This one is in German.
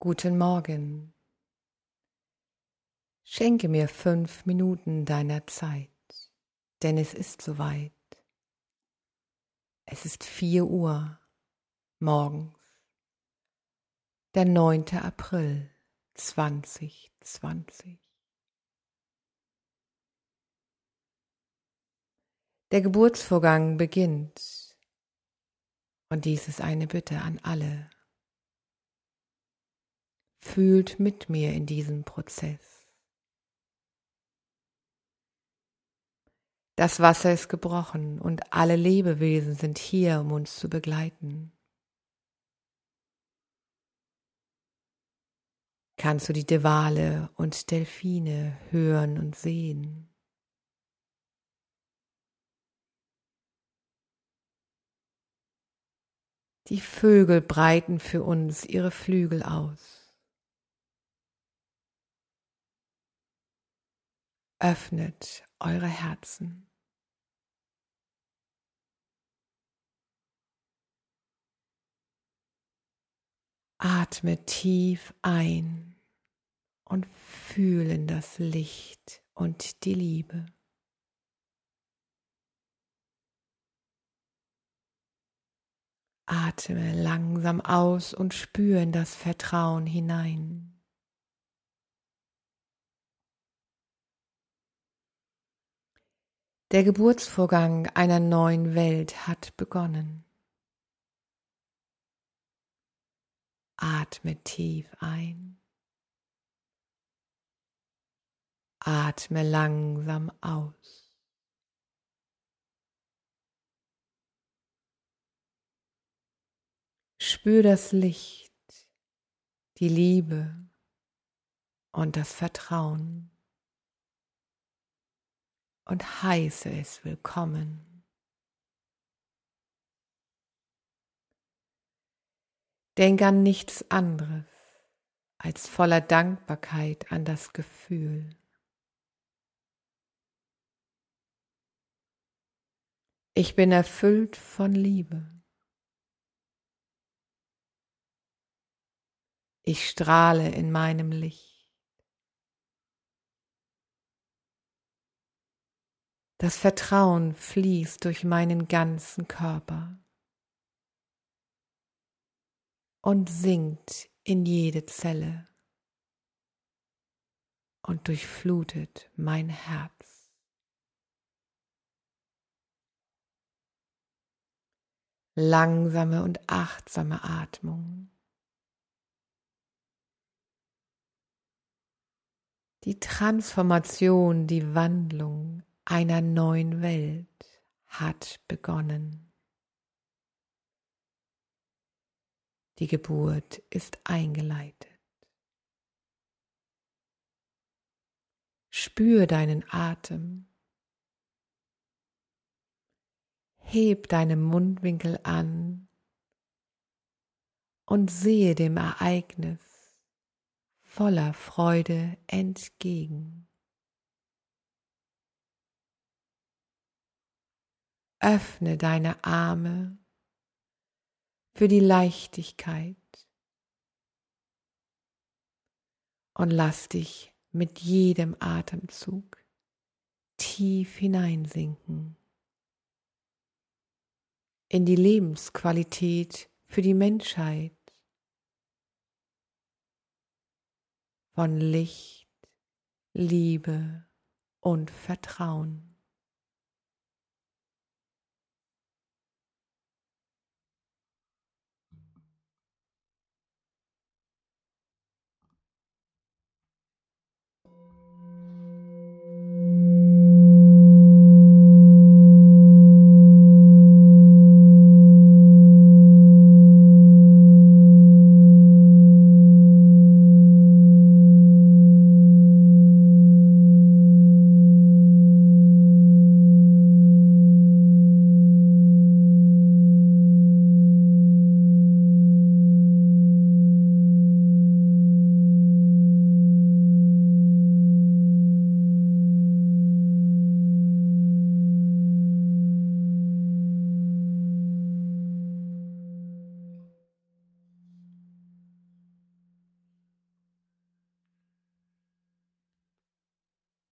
Guten Morgen. Schenke mir fünf Minuten deiner Zeit, denn es ist soweit. Es ist vier Uhr morgens, der 9. April 2020. Der Geburtsvorgang beginnt und dies ist eine Bitte an alle. Fühlt mit mir in diesem Prozess. Das Wasser ist gebrochen und alle Lebewesen sind hier, um uns zu begleiten. Kannst du die Dewale und Delfine hören und sehen? Die Vögel breiten für uns ihre Flügel aus. Öffnet eure Herzen. Atme tief ein und fühle in das Licht und die Liebe. Atme langsam aus und spüre in das Vertrauen hinein. Der Geburtsvorgang einer neuen Welt hat begonnen. Atme tief ein. Atme langsam aus. Spür das Licht, die Liebe und das Vertrauen und heiße es willkommen. Denk an nichts anderes als voller Dankbarkeit an das Gefühl. Ich bin erfüllt von Liebe. Ich strahle in meinem Licht. Das Vertrauen fließt durch meinen ganzen Körper und sinkt in jede Zelle und durchflutet mein Herz. Langsame und achtsame Atmung. Die Transformation, die Wandlung einer neuen Welt hat begonnen. Die Geburt ist eingeleitet. Spür deinen Atem. Heb deine Mundwinkel an und sehe dem Ereignis voller Freude entgegen. Öffne deine Arme für die Leichtigkeit und lass dich mit jedem Atemzug tief hineinsinken in die Lebensqualität für die Menschheit von Licht, Liebe und Vertrauen.